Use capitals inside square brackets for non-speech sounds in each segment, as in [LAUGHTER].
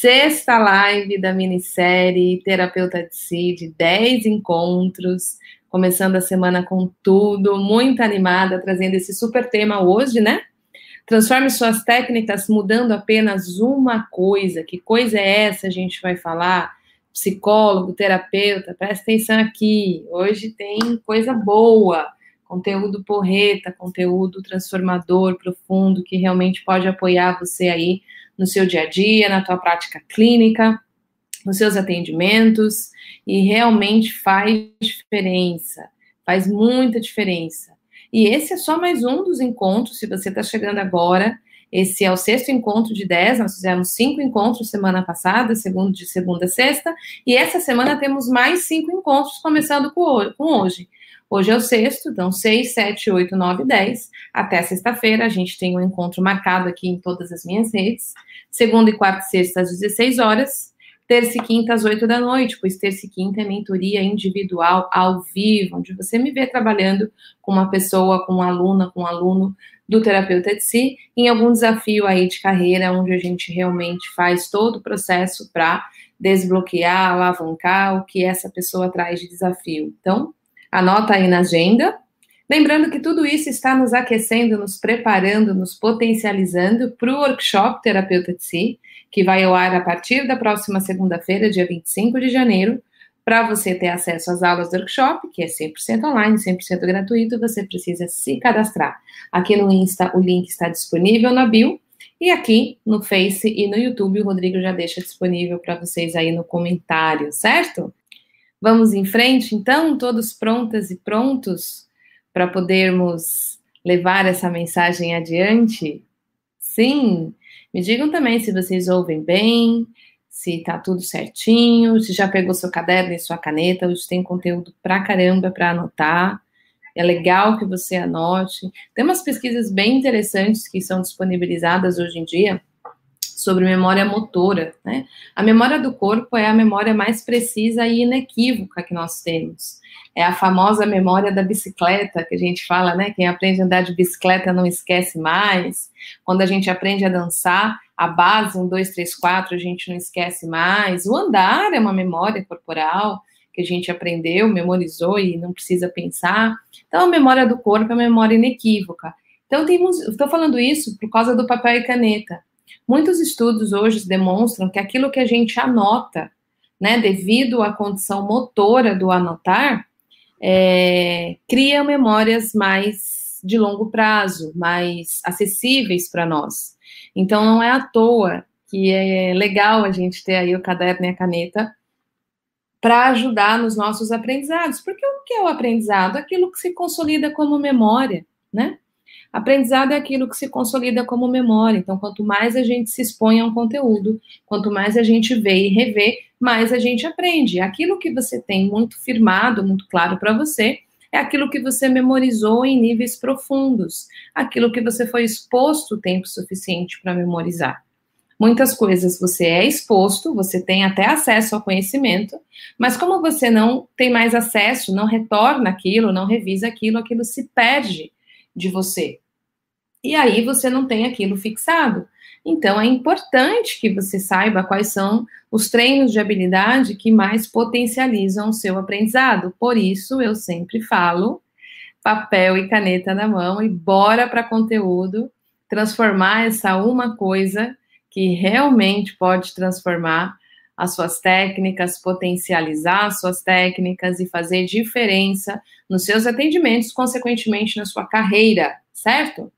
sexta live da minissérie Terapeuta de Si, de 10 encontros, começando a semana com tudo, muito animada, trazendo esse super tema hoje, né? Transforme suas técnicas mudando apenas uma coisa. Que coisa é essa? A gente vai falar. Psicólogo, terapeuta, presta atenção aqui. Hoje tem coisa boa, conteúdo porreta, conteúdo transformador, profundo, que realmente pode apoiar você aí no seu dia a dia, na tua prática clínica, nos seus atendimentos, e realmente faz diferença, faz muita diferença. E esse é só mais um dos encontros, se você está chegando agora. Esse é o sexto encontro de 10, nós fizemos cinco encontros semana passada, segundo de segunda a sexta, e essa semana temos mais cinco encontros, começando com hoje. Hoje é o sexto, então 6, 7, 8, 9, 10. Até sexta-feira, a gente tem um encontro marcado aqui em todas as minhas redes. Segunda e quarta e sexta, às 16 horas terça e quinta às oito da noite, pois terça e quinta é mentoria individual ao vivo, onde você me vê trabalhando com uma pessoa, com uma aluna, com um aluno do terapeuta de si, em algum desafio aí de carreira, onde a gente realmente faz todo o processo para desbloquear, alavancar o que essa pessoa traz de desafio. Então, anota aí na agenda. Lembrando que tudo isso está nos aquecendo, nos preparando, nos potencializando para o workshop Terapeuta de Si, que vai ao ar a partir da próxima segunda-feira, dia 25 de janeiro. Para você ter acesso às aulas do workshop, que é 100% online, 100% gratuito, você precisa se cadastrar. Aqui no Insta, o link está disponível na bio. E aqui no Face e no YouTube, o Rodrigo já deixa disponível para vocês aí no comentário, certo? Vamos em frente, então, todos prontas e prontos para podermos levar essa mensagem adiante? Sim, me digam também se vocês ouvem bem, se tá tudo certinho, se já pegou seu caderno e sua caneta, hoje tem conteúdo pra caramba para anotar. É legal que você anote. Tem umas pesquisas bem interessantes que são disponibilizadas hoje em dia sobre memória motora, né? A memória do corpo é a memória mais precisa e inequívoca que nós temos. É a famosa memória da bicicleta que a gente fala, né? Quem aprende a andar de bicicleta não esquece mais. Quando a gente aprende a dançar, a base, um, dois, três, quatro, a gente não esquece mais. O andar é uma memória corporal que a gente aprendeu, memorizou e não precisa pensar. Então, a memória do corpo é uma memória inequívoca. Então, estou falando isso por causa do papel e caneta. Muitos estudos hoje demonstram que aquilo que a gente anota, né, devido à condição motora do anotar, é, cria memórias mais de longo prazo, mais acessíveis para nós. Então, não é à toa que é legal a gente ter aí o caderno e a caneta para ajudar nos nossos aprendizados. Porque o que é o aprendizado? Aquilo que se consolida como memória, né? Aprendizado é aquilo que se consolida como memória. Então, quanto mais a gente se expõe a um conteúdo, quanto mais a gente vê e revê, mais a gente aprende. Aquilo que você tem muito firmado, muito claro para você, é aquilo que você memorizou em níveis profundos, aquilo que você foi exposto o tempo suficiente para memorizar. Muitas coisas você é exposto, você tem até acesso ao conhecimento, mas como você não tem mais acesso, não retorna aquilo, não revisa aquilo, aquilo se perde de você. E aí você não tem aquilo fixado. Então é importante que você saiba quais são os treinos de habilidade que mais potencializam o seu aprendizado. Por isso eu sempre falo papel e caneta na mão e bora para conteúdo, transformar essa uma coisa que realmente pode transformar as suas técnicas, potencializar as suas técnicas e fazer diferença nos seus atendimentos, consequentemente na sua carreira, certo?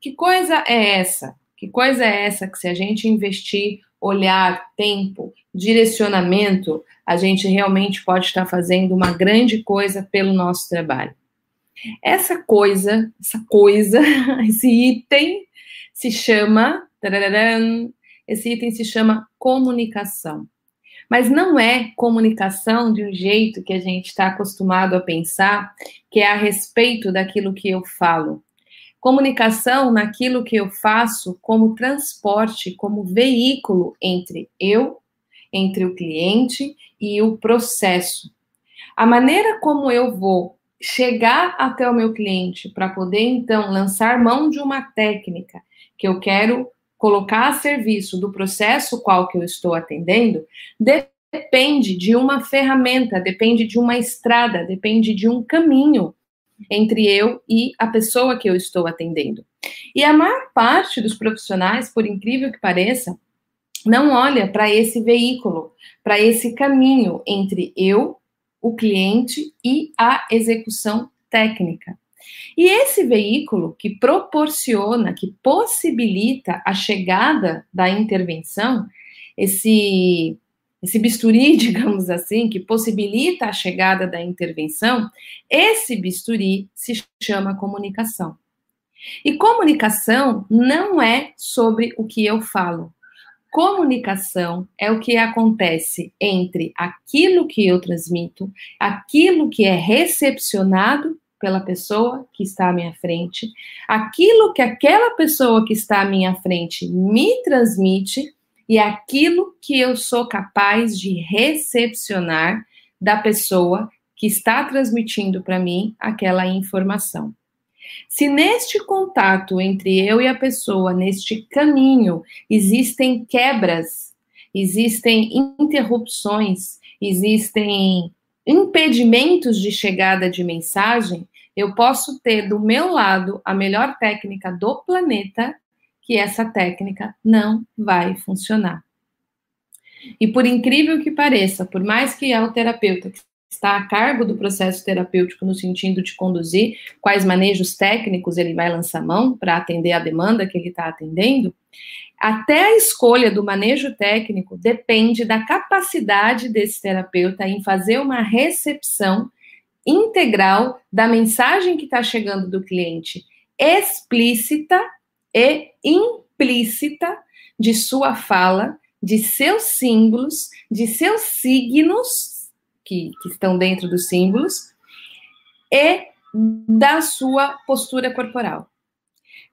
Que coisa é essa? Que coisa é essa que se a gente investir olhar, tempo, direcionamento, a gente realmente pode estar fazendo uma grande coisa pelo nosso trabalho. Essa coisa, essa coisa, [LAUGHS] esse item se chama, esse item se chama comunicação. Mas não é comunicação de um jeito que a gente está acostumado a pensar, que é a respeito daquilo que eu falo. Comunicação naquilo que eu faço como transporte, como veículo entre eu, entre o cliente e o processo. A maneira como eu vou chegar até o meu cliente para poder então lançar mão de uma técnica que eu quero colocar a serviço do processo qual que eu estou atendendo, depende de uma ferramenta, depende de uma estrada, depende de um caminho entre eu e a pessoa que eu estou atendendo. E a maior parte dos profissionais, por incrível que pareça, não olha para esse veículo, para esse caminho entre eu, o cliente e a execução técnica. E esse veículo que proporciona, que possibilita a chegada da intervenção, esse esse bisturi, [LAUGHS] digamos assim, que possibilita a chegada da intervenção, esse bisturi se chama comunicação. E comunicação não é sobre o que eu falo. Comunicação é o que acontece entre aquilo que eu transmito, aquilo que é recepcionado pela pessoa que está à minha frente, aquilo que aquela pessoa que está à minha frente me transmite e aquilo que eu sou capaz de recepcionar da pessoa que está transmitindo para mim aquela informação. Se neste contato entre eu e a pessoa, neste caminho, existem quebras, existem interrupções, existem impedimentos de chegada de mensagem, eu posso ter do meu lado a melhor técnica do planeta que essa técnica não vai funcionar. E por incrível que pareça, por mais que é o terapeuta que está a cargo do processo terapêutico no sentido de conduzir quais manejos técnicos ele vai lançar mão para atender a demanda que ele está atendendo, até a escolha do manejo técnico depende da capacidade desse terapeuta em fazer uma recepção integral da mensagem que está chegando do cliente, explícita e implícita de sua fala, de seus símbolos, de seus signos, que, que estão dentro dos símbolos, e da sua postura corporal.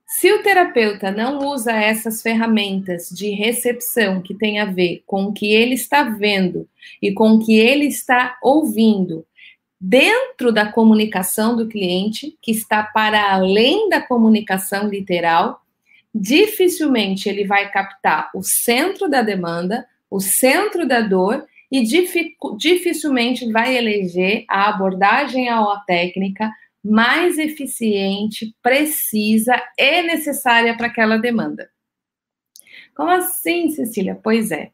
Se o terapeuta não usa essas ferramentas de recepção que tem a ver com o que ele está vendo e com o que ele está ouvindo, dentro da comunicação do cliente, que está para além da comunicação literal, dificilmente ele vai captar o centro da demanda, o centro da dor e dificilmente vai eleger a abordagem à técnica mais eficiente, precisa e necessária para aquela demanda. Como assim, Cecília? Pois é.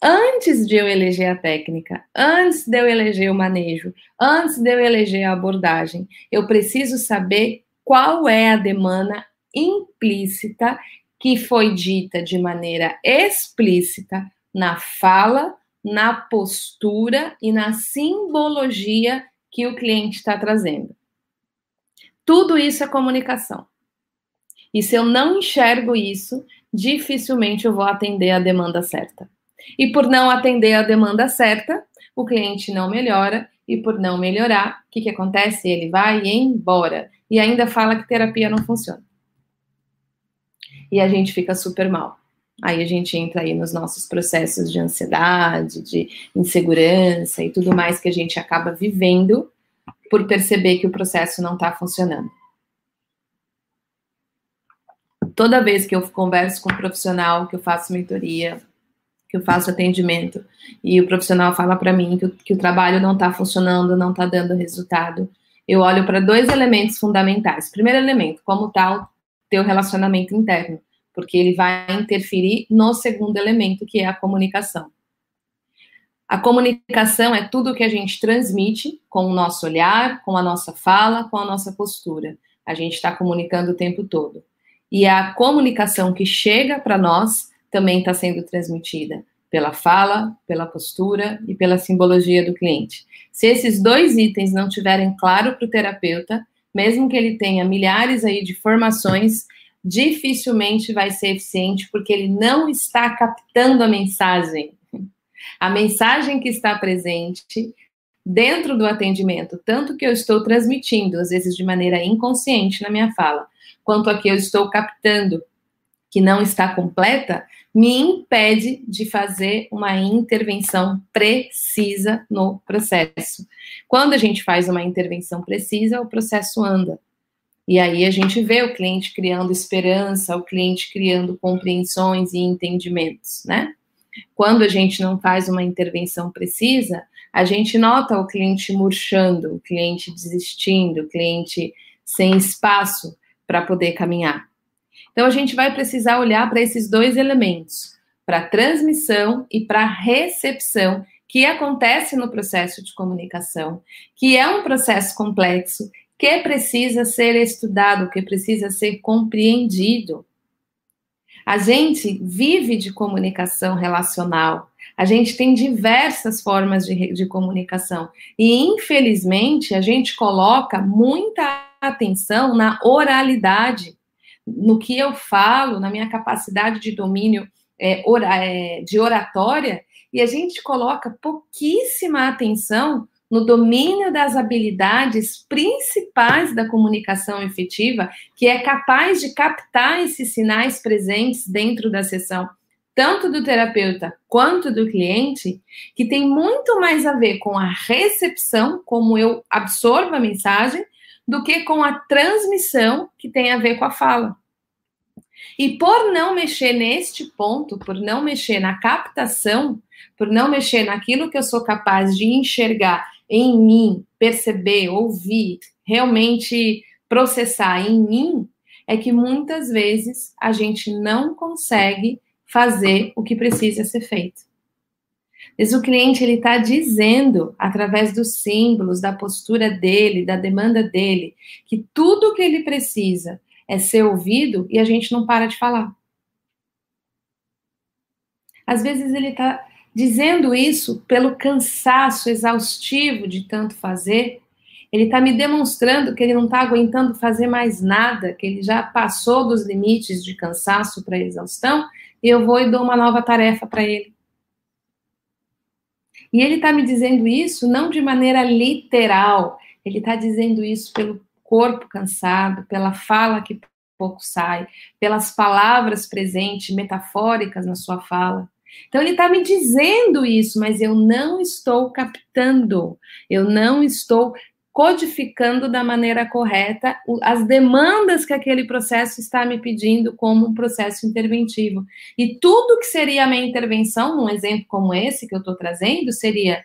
Antes de eu eleger a técnica, antes de eu eleger o manejo, antes de eu eleger a abordagem, eu preciso saber qual é a demanda implícita que foi dita de maneira explícita na fala, na postura e na simbologia que o cliente está trazendo. Tudo isso é comunicação. E se eu não enxergo isso, dificilmente eu vou atender a demanda certa. E por não atender a demanda certa, o cliente não melhora, e por não melhorar, o que, que acontece? Ele vai embora e ainda fala que terapia não funciona e a gente fica super mal. Aí a gente entra aí nos nossos processos de ansiedade, de insegurança e tudo mais que a gente acaba vivendo por perceber que o processo não está funcionando. Toda vez que eu converso com um profissional, que eu faço mentoria, que eu faço atendimento, e o profissional fala para mim que o, que o trabalho não está funcionando, não está dando resultado, eu olho para dois elementos fundamentais. Primeiro elemento, como está o teu relacionamento interno, porque ele vai interferir no segundo elemento, que é a comunicação. A comunicação é tudo que a gente transmite com o nosso olhar, com a nossa fala, com a nossa postura. A gente está comunicando o tempo todo. E a comunicação que chega para nós também está sendo transmitida pela fala, pela postura e pela simbologia do cliente. Se esses dois itens não tiverem claro para o terapeuta, mesmo que ele tenha milhares aí de formações, dificilmente vai ser eficiente porque ele não está captando a mensagem. A mensagem que está presente dentro do atendimento, tanto que eu estou transmitindo, às vezes de maneira inconsciente na minha fala, quanto a que eu estou captando, que não está completa, me impede de fazer uma intervenção precisa no processo. Quando a gente faz uma intervenção precisa, o processo anda. E aí a gente vê o cliente criando esperança, o cliente criando compreensões e entendimentos, né? Quando a gente não faz uma intervenção precisa, a gente nota o cliente murchando, o cliente desistindo, o cliente sem espaço para poder caminhar. Então a gente vai precisar olhar para esses dois elementos, para transmissão e para recepção, que acontece no processo de comunicação, que é um processo complexo, que precisa ser estudado, que precisa ser compreendido. A gente vive de comunicação relacional, a gente tem diversas formas de, de comunicação, e infelizmente a gente coloca muita atenção na oralidade, no que eu falo, na minha capacidade de domínio é, ora, é, de oratória, e a gente coloca pouquíssima atenção no domínio das habilidades principais da comunicação efetiva, que é capaz de captar esses sinais presentes dentro da sessão, tanto do terapeuta quanto do cliente, que tem muito mais a ver com a recepção, como eu absorvo a mensagem, do que com a transmissão, que tem a ver com a fala. E por não mexer neste ponto, por não mexer na captação, por não mexer naquilo que eu sou capaz de enxergar em mim, perceber, ouvir, realmente processar em mim, é que muitas vezes a gente não consegue fazer o que precisa ser feito. Mas o cliente ele está dizendo através dos símbolos, da postura dele, da demanda dele, que tudo o que ele precisa é ser ouvido e a gente não para de falar. Às vezes ele está dizendo isso pelo cansaço exaustivo de tanto fazer, ele está me demonstrando que ele não está aguentando fazer mais nada, que ele já passou dos limites de cansaço para exaustão, e eu vou e dou uma nova tarefa para ele. E ele está me dizendo isso não de maneira literal, ele está dizendo isso pelo corpo cansado, pela fala que pouco sai, pelas palavras presentes, metafóricas na sua fala. Então ele está me dizendo isso, mas eu não estou captando, eu não estou codificando da maneira correta as demandas que aquele processo está me pedindo como um processo interventivo. E tudo que seria a minha intervenção, num exemplo como esse que eu estou trazendo, seria: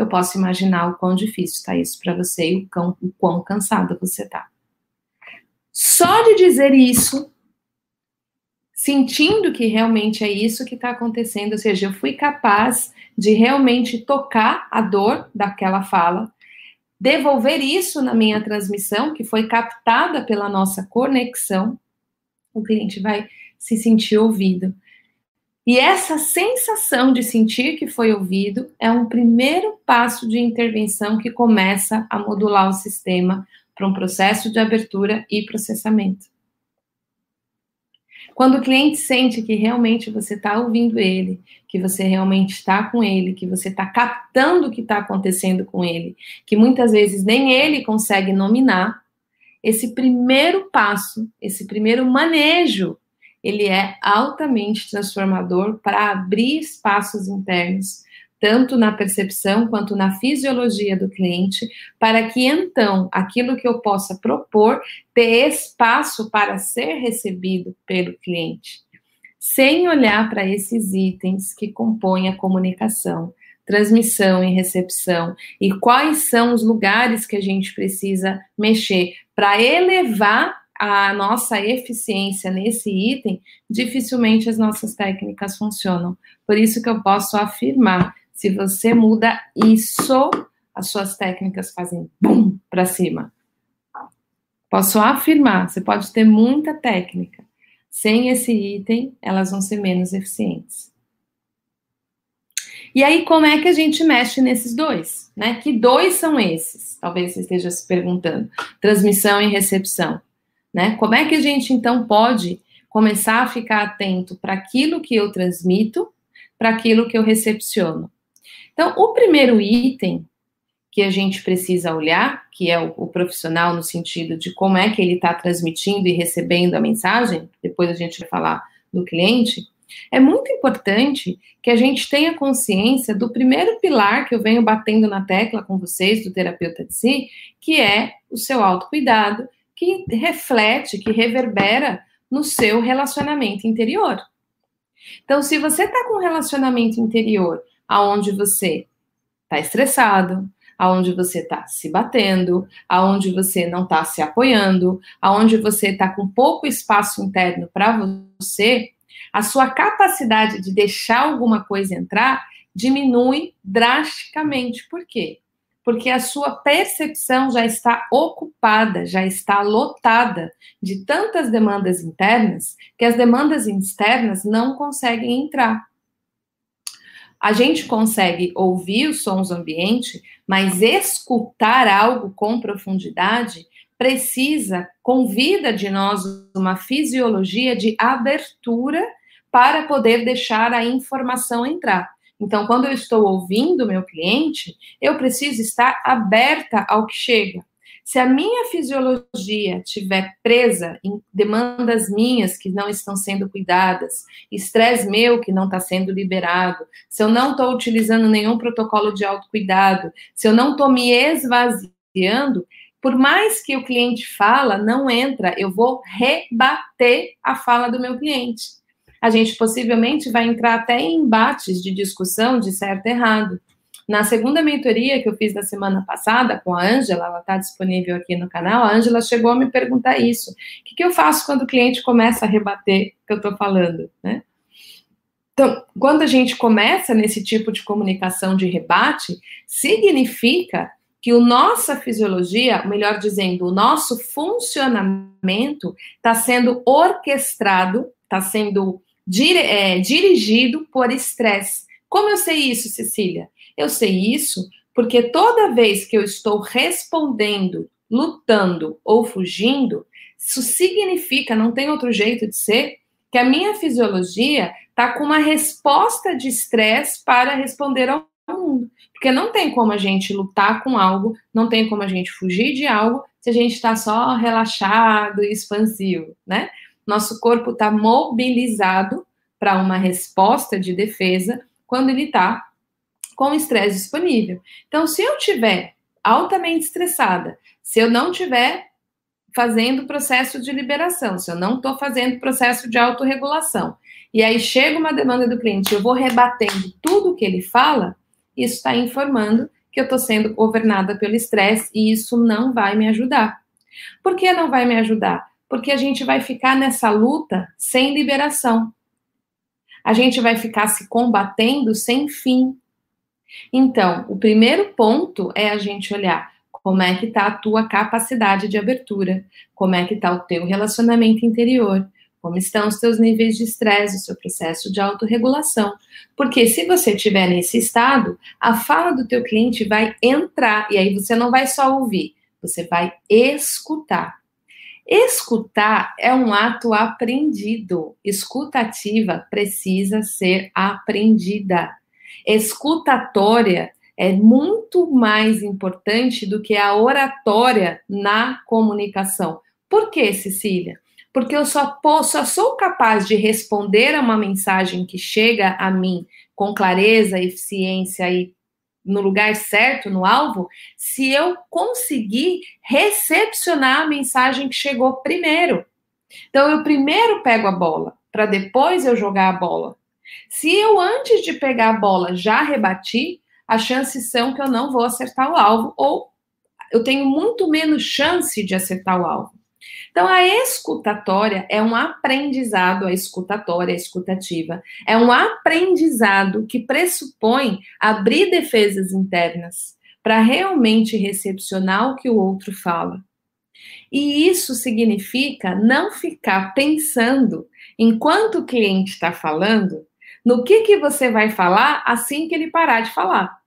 eu posso imaginar o quão difícil está isso para você e o quão, o quão cansada você está. Só de dizer isso sentindo que realmente é isso que está acontecendo, ou seja, eu fui capaz de realmente tocar a dor daquela fala, devolver isso na minha transmissão, que foi captada pela nossa conexão, o cliente vai se sentir ouvido. E essa sensação de sentir que foi ouvido é um primeiro passo de intervenção que começa a modular o sistema para um processo de abertura e processamento. Quando o cliente sente que realmente você está ouvindo ele, que você realmente está com ele, que você está captando o que está acontecendo com ele, que muitas vezes nem ele consegue nominar, esse primeiro passo, esse primeiro manejo, ele é altamente transformador para abrir espaços internos tanto na percepção quanto na fisiologia do cliente, para que então aquilo que eu possa propor ter espaço para ser recebido pelo cliente, sem olhar para esses itens que compõem a comunicação, transmissão e recepção, e quais são os lugares que a gente precisa mexer para elevar a nossa eficiência nesse item, dificilmente as nossas técnicas funcionam. Por isso que eu posso afirmar se você muda isso, as suas técnicas fazem bum para cima. Posso afirmar, você pode ter muita técnica. Sem esse item, elas vão ser menos eficientes. E aí, como é que a gente mexe nesses dois? Né? Que dois são esses? Talvez você esteja se perguntando. Transmissão e recepção. Né? Como é que a gente, então, pode começar a ficar atento para aquilo que eu transmito, para aquilo que eu recepciono? Então, o primeiro item que a gente precisa olhar, que é o, o profissional no sentido de como é que ele está transmitindo e recebendo a mensagem, depois a gente vai falar do cliente, é muito importante que a gente tenha consciência do primeiro pilar que eu venho batendo na tecla com vocês, do terapeuta de si, que é o seu autocuidado, que reflete, que reverbera no seu relacionamento interior. Então, se você está com um relacionamento interior aonde você está estressado, aonde você está se batendo, aonde você não está se apoiando, aonde você está com pouco espaço interno para você, a sua capacidade de deixar alguma coisa entrar diminui drasticamente. Por quê? Porque a sua percepção já está ocupada, já está lotada de tantas demandas internas que as demandas externas não conseguem entrar. A gente consegue ouvir os sons do ambiente, mas escutar algo com profundidade precisa, convida de nós uma fisiologia de abertura para poder deixar a informação entrar. Então, quando eu estou ouvindo meu cliente, eu preciso estar aberta ao que chega. Se a minha fisiologia estiver presa em demandas minhas que não estão sendo cuidadas, estresse meu que não está sendo liberado, se eu não estou utilizando nenhum protocolo de autocuidado, se eu não estou me esvaziando, por mais que o cliente fala, não entra, eu vou rebater a fala do meu cliente a gente possivelmente vai entrar até em embates de discussão de certo e errado. Na segunda mentoria que eu fiz na semana passada com a Ângela, ela está disponível aqui no canal, a Ângela chegou a me perguntar isso. O que, que eu faço quando o cliente começa a rebater o que eu estou falando, né? Então, quando a gente começa nesse tipo de comunicação de rebate, significa que o nossa fisiologia, melhor dizendo, o nosso funcionamento está sendo orquestrado, está sendo é, dirigido por estresse. Como eu sei isso, Cecília? Eu sei isso porque toda vez que eu estou respondendo, lutando ou fugindo, isso significa, não tem outro jeito de ser, que a minha fisiologia está com uma resposta de estresse para responder ao mundo. Porque não tem como a gente lutar com algo, não tem como a gente fugir de algo se a gente está só relaxado e expansivo, né? Nosso corpo está mobilizado para uma resposta de defesa quando ele está com estresse disponível. Então, se eu tiver altamente estressada, se eu não tiver fazendo processo de liberação, se eu não estou fazendo processo de autorregulação, e aí chega uma demanda do cliente, eu vou rebatendo tudo que ele fala, isso está informando que eu estou sendo governada pelo estresse e isso não vai me ajudar. Por que não vai me ajudar? Porque a gente vai ficar nessa luta sem liberação. A gente vai ficar se combatendo sem fim. Então, o primeiro ponto é a gente olhar como é que está a tua capacidade de abertura, como é que está o teu relacionamento interior, como estão os teus níveis de estresse, o seu processo de autorregulação. Porque se você estiver nesse estado, a fala do teu cliente vai entrar, e aí você não vai só ouvir, você vai escutar. Escutar é um ato aprendido. Escutativa precisa ser aprendida. Escutatória é muito mais importante do que a oratória na comunicação. Por que, Cecília? Porque eu só, posso, só sou capaz de responder a uma mensagem que chega a mim com clareza, eficiência e no lugar certo, no alvo, se eu conseguir recepcionar a mensagem que chegou primeiro. Então, eu primeiro pego a bola, para depois eu jogar a bola. Se eu, antes de pegar a bola, já rebati, as chances são que eu não vou acertar o alvo, ou eu tenho muito menos chance de acertar o alvo. Então, a escutatória é um aprendizado, a escutatória, a escutativa, é um aprendizado que pressupõe abrir defesas internas para realmente recepcionar o que o outro fala. E isso significa não ficar pensando, enquanto o cliente está falando, no que, que você vai falar assim que ele parar de falar.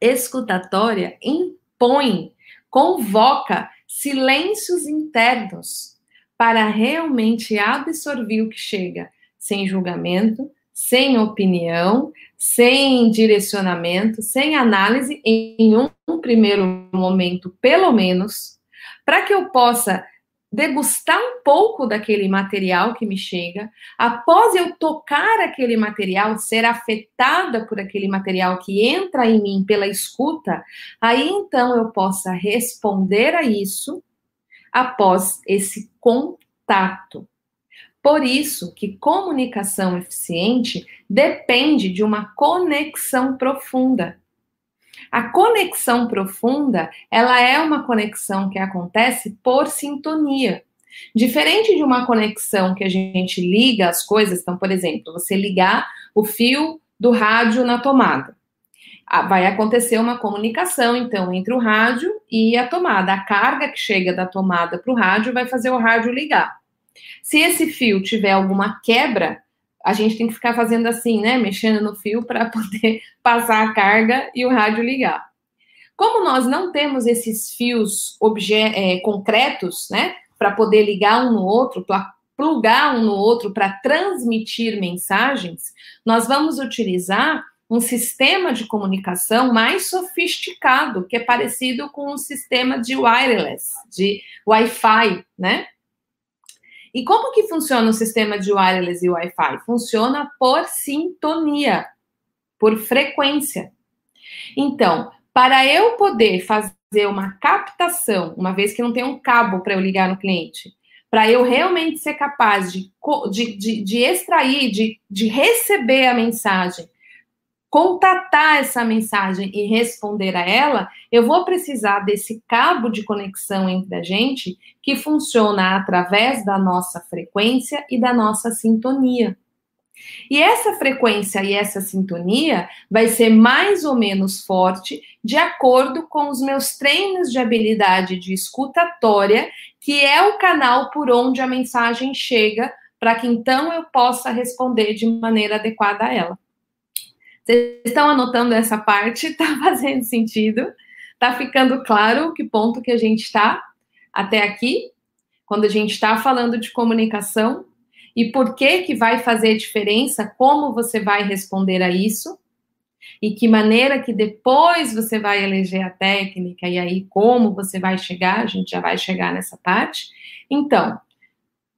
Escutatória impõe, convoca silêncios internos para realmente absorver o que chega, sem julgamento, sem opinião, sem direcionamento, sem análise, em um primeiro momento, pelo menos, para que eu possa degustar um pouco daquele material que me chega, após eu tocar aquele material, ser afetada por aquele material que entra em mim pela escuta, aí então eu possa responder a isso, após esse contato. Por isso que comunicação eficiente depende de uma conexão profunda. A conexão profunda, ela é uma conexão que acontece por sintonia. Diferente de uma conexão que a gente liga as coisas, então, por exemplo, você ligar o fio do rádio na tomada. Ah, vai acontecer uma comunicação, então, entre o rádio e a tomada. A carga que chega da tomada para o rádio vai fazer o rádio ligar. Se esse fio tiver alguma quebra, a gente tem que ficar fazendo assim, né? Mexendo no fio para poder [LAUGHS] passar a carga e o rádio ligar. Como nós não temos esses fios é, concretos, né? Para poder ligar um no outro, para plugar um no outro, para transmitir mensagens, nós vamos utilizar um sistema de comunicação mais sofisticado, que é parecido com um sistema de wireless, de Wi-Fi, né? E como que funciona o sistema de wireless e Wi-Fi? Funciona por sintonia, por frequência. Então, para eu poder fazer uma captação, uma vez que não tem um cabo para eu ligar no cliente, para eu realmente ser capaz de, de, de, de extrair, de, de receber a mensagem contatar essa mensagem e responder a ela, eu vou precisar desse cabo de conexão entre a gente que funciona através da nossa frequência e da nossa sintonia. E essa frequência e essa sintonia vai ser mais ou menos forte de acordo com os meus treinos de habilidade de escutatória, que é o canal por onde a mensagem chega, para que então eu possa responder de maneira adequada a ela. Vocês estão anotando essa parte? Está [LAUGHS] fazendo sentido? Está ficando claro que ponto que a gente está até aqui? Quando a gente está falando de comunicação e por que que vai fazer diferença? Como você vai responder a isso? E que maneira que depois você vai eleger a técnica e aí como você vai chegar? A gente já vai chegar nessa parte. Então,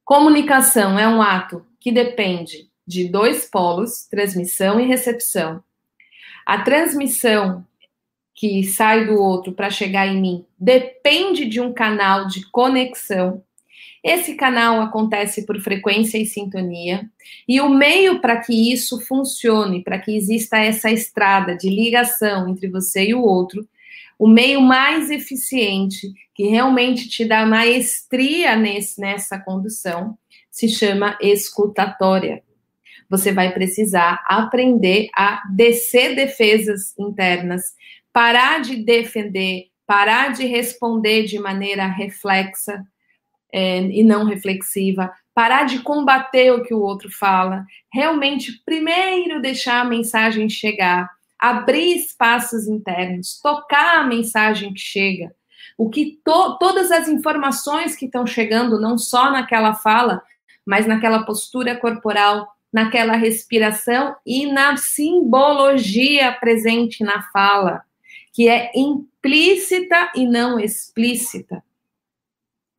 comunicação é um ato que depende de dois polos, transmissão e recepção. A transmissão que sai do outro para chegar em mim depende de um canal de conexão. Esse canal acontece por frequência e sintonia, e o meio para que isso funcione, para que exista essa estrada de ligação entre você e o outro, o meio mais eficiente, que realmente te dá maestria nesse, nessa condução, se chama escutatória você vai precisar aprender a descer defesas internas, parar de defender, parar de responder de maneira reflexa é, e não reflexiva, parar de combater o que o outro fala, realmente primeiro deixar a mensagem chegar, abrir espaços internos, tocar a mensagem que chega. O que to, todas as informações que estão chegando, não só naquela fala, mas naquela postura corporal, naquela respiração e na simbologia presente na fala, que é implícita e não explícita.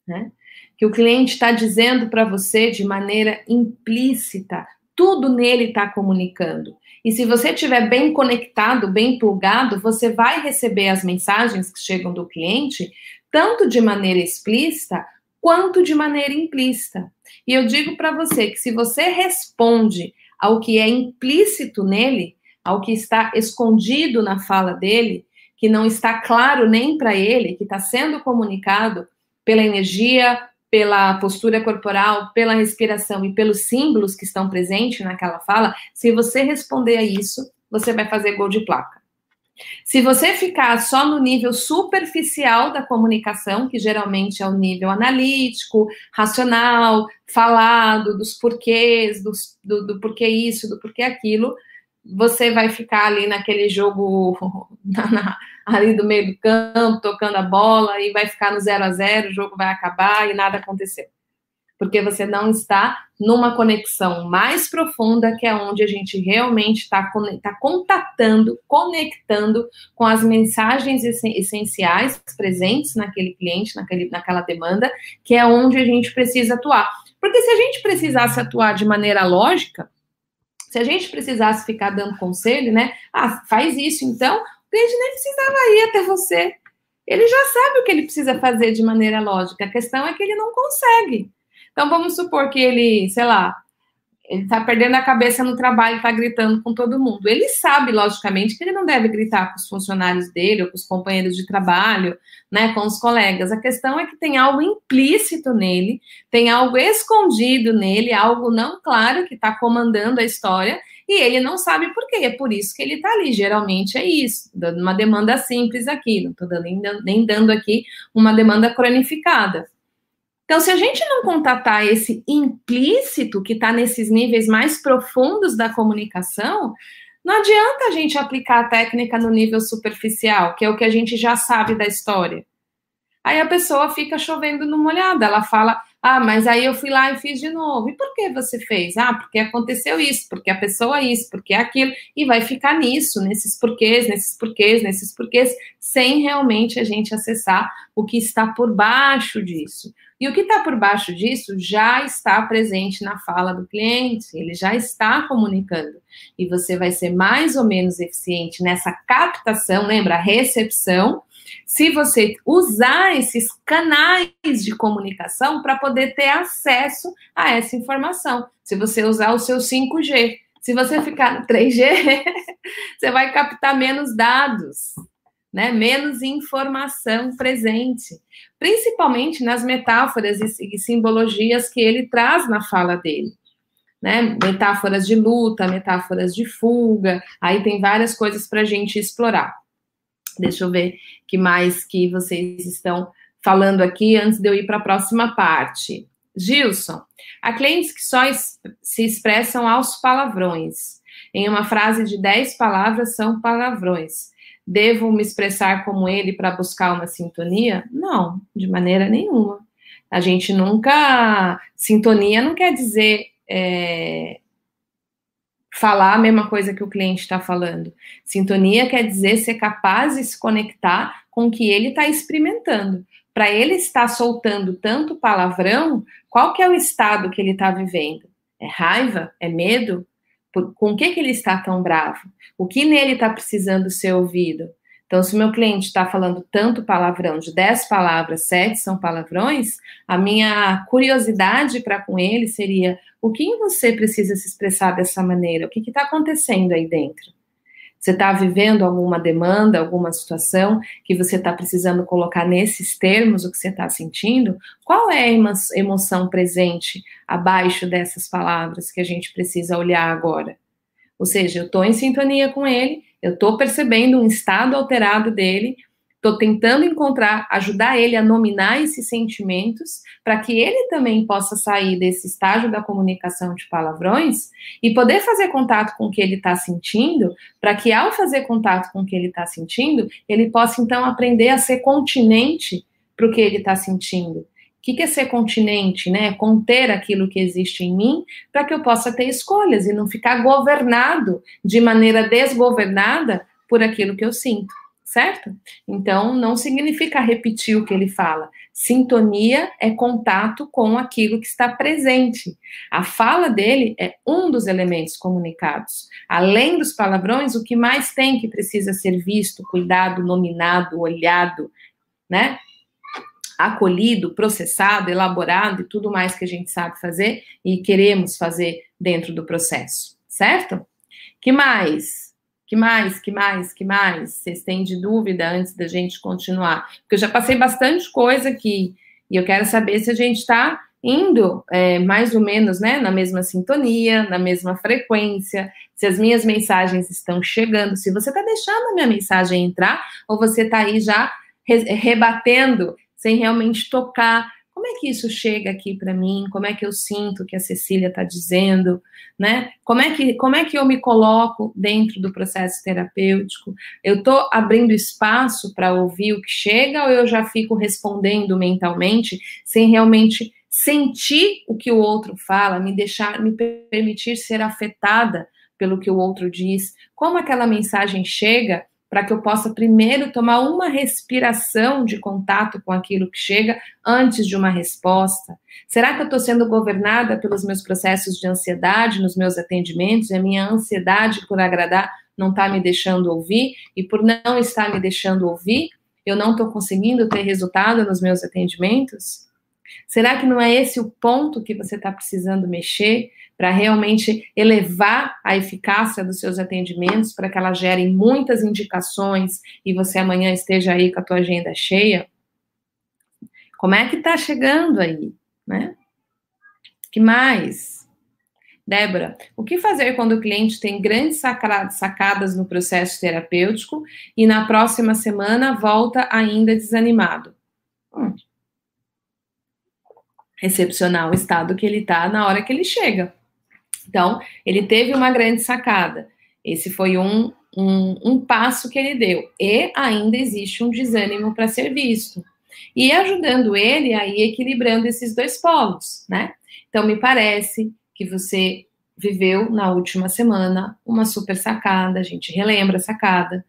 Né? Que o cliente está dizendo para você de maneira implícita, tudo nele está comunicando. E se você estiver bem conectado, bem plugado, você vai receber as mensagens que chegam do cliente, tanto de maneira explícita quanto de maneira implícita. E eu digo para você que se você responde ao que é implícito nele, ao que está escondido na fala dele, que não está claro nem para ele, que está sendo comunicado pela energia, pela postura corporal, pela respiração e pelos símbolos que estão presentes naquela fala, se você responder a isso, você vai fazer gol de placa. Se você ficar só no nível superficial da comunicação, que geralmente é o nível analítico, racional, falado, dos porquês, dos, do, do porquê isso, do porquê aquilo, você vai ficar ali naquele jogo [LAUGHS] na, na, ali do meio do campo, tocando a bola, e vai ficar no zero a zero, o jogo vai acabar e nada aconteceu porque você não está numa conexão mais profunda, que é onde a gente realmente está tá contatando, conectando com as mensagens essenciais presentes naquele cliente, naquele, naquela demanda, que é onde a gente precisa atuar. Porque se a gente precisasse atuar de maneira lógica, se a gente precisasse ficar dando conselho, né? Ah, faz isso, então, o cliente nem precisava ir até você. Ele já sabe o que ele precisa fazer de maneira lógica. A questão é que ele não consegue. Então vamos supor que ele, sei lá, ele está perdendo a cabeça no trabalho, está gritando com todo mundo. Ele sabe, logicamente, que ele não deve gritar com os funcionários dele, ou com os companheiros de trabalho, né, com os colegas. A questão é que tem algo implícito nele, tem algo escondido nele, algo não claro que está comandando a história, e ele não sabe por quê. É por isso que ele está ali. Geralmente é isso, dando uma demanda simples aqui, não estou nem, dando aqui uma demanda cronificada. Então, se a gente não contatar esse implícito que está nesses níveis mais profundos da comunicação, não adianta a gente aplicar a técnica no nível superficial, que é o que a gente já sabe da história. Aí a pessoa fica chovendo numa olhada, ela fala: Ah, mas aí eu fui lá e fiz de novo. E por que você fez? Ah, porque aconteceu isso, porque a pessoa isso, porque aquilo. E vai ficar nisso, nesses porquês, nesses porquês, nesses porquês, sem realmente a gente acessar o que está por baixo disso. E o que está por baixo disso já está presente na fala do cliente, ele já está comunicando. E você vai ser mais ou menos eficiente nessa captação, lembra? Recepção se você usar esses canais de comunicação para poder ter acesso a essa informação. Se você usar o seu 5G. Se você ficar no 3G, [LAUGHS] você vai captar menos dados, né? menos informação presente, principalmente nas metáforas e simbologias que ele traz na fala dele. Né? Metáforas de luta, metáforas de fuga, aí tem várias coisas para a gente explorar. Deixa eu ver que mais que vocês estão falando aqui antes de eu ir para a próxima parte. Gilson, há clientes que só se expressam aos palavrões. Em uma frase de 10 palavras são palavrões. Devo me expressar como ele para buscar uma sintonia? Não, de maneira nenhuma. A gente nunca. Sintonia não quer dizer é, falar a mesma coisa que o cliente está falando. Sintonia quer dizer ser capaz de se conectar com o que ele está experimentando. Para ele estar soltando tanto palavrão, qual que é o estado que ele está vivendo? É raiva? É medo? Por, com o que, que ele está tão bravo? O que nele está precisando ser ouvido? Então, se o meu cliente está falando tanto palavrão, de 10 palavras, 7 são palavrões, a minha curiosidade para com ele seria: o que você precisa se expressar dessa maneira? O que está acontecendo aí dentro? Você está vivendo alguma demanda, alguma situação que você está precisando colocar nesses termos o que você está sentindo? Qual é a emoção presente abaixo dessas palavras que a gente precisa olhar agora? Ou seja, eu estou em sintonia com ele, eu estou percebendo um estado alterado dele, estou tentando encontrar, ajudar ele a nominar esses sentimentos, para que ele também possa sair desse estágio da comunicação de palavrões e poder fazer contato com o que ele está sentindo, para que ao fazer contato com o que ele está sentindo, ele possa então aprender a ser continente para o que ele está sentindo que, que é ser continente, né? Conter aquilo que existe em mim para que eu possa ter escolhas e não ficar governado de maneira desgovernada por aquilo que eu sinto, certo? Então, não significa repetir o que ele fala. Sintonia é contato com aquilo que está presente. A fala dele é um dos elementos comunicados. Além dos palavrões, o que mais tem que precisa ser visto, cuidado, nominado, olhado, né? Acolhido, processado, elaborado e tudo mais que a gente sabe fazer e queremos fazer dentro do processo, certo? Que mais? Que mais? Que mais? Que mais? Vocês têm de dúvida antes da gente continuar? Porque eu já passei bastante coisa aqui e eu quero saber se a gente está indo é, mais ou menos né, na mesma sintonia, na mesma frequência, se as minhas mensagens estão chegando, se você está deixando a minha mensagem entrar ou você está aí já rebatendo sem realmente tocar. Como é que isso chega aqui para mim? Como é que eu sinto que a Cecília está dizendo, né? Como é que como é que eu me coloco dentro do processo terapêutico? Eu estou abrindo espaço para ouvir o que chega ou eu já fico respondendo mentalmente sem realmente sentir o que o outro fala, me deixar, me permitir ser afetada pelo que o outro diz? Como aquela mensagem chega? Para que eu possa primeiro tomar uma respiração de contato com aquilo que chega antes de uma resposta? Será que eu estou sendo governada pelos meus processos de ansiedade nos meus atendimentos e a minha ansiedade por agradar não está me deixando ouvir? E por não estar me deixando ouvir, eu não estou conseguindo ter resultado nos meus atendimentos? Será que não é esse o ponto que você está precisando mexer para realmente elevar a eficácia dos seus atendimentos, para que elas gerem muitas indicações e você amanhã esteja aí com a tua agenda cheia? Como é que está chegando aí, né? Que mais? Débora, o que fazer quando o cliente tem grandes sacadas no processo terapêutico e na próxima semana volta ainda desanimado? Hum. Recepcionar o estado que ele está na hora que ele chega. Então, ele teve uma grande sacada. Esse foi um, um, um passo que ele deu. E ainda existe um desânimo para ser visto. E ajudando ele a ir equilibrando esses dois polos, né? Então, me parece que você viveu na última semana uma super sacada, a gente relembra a sacada,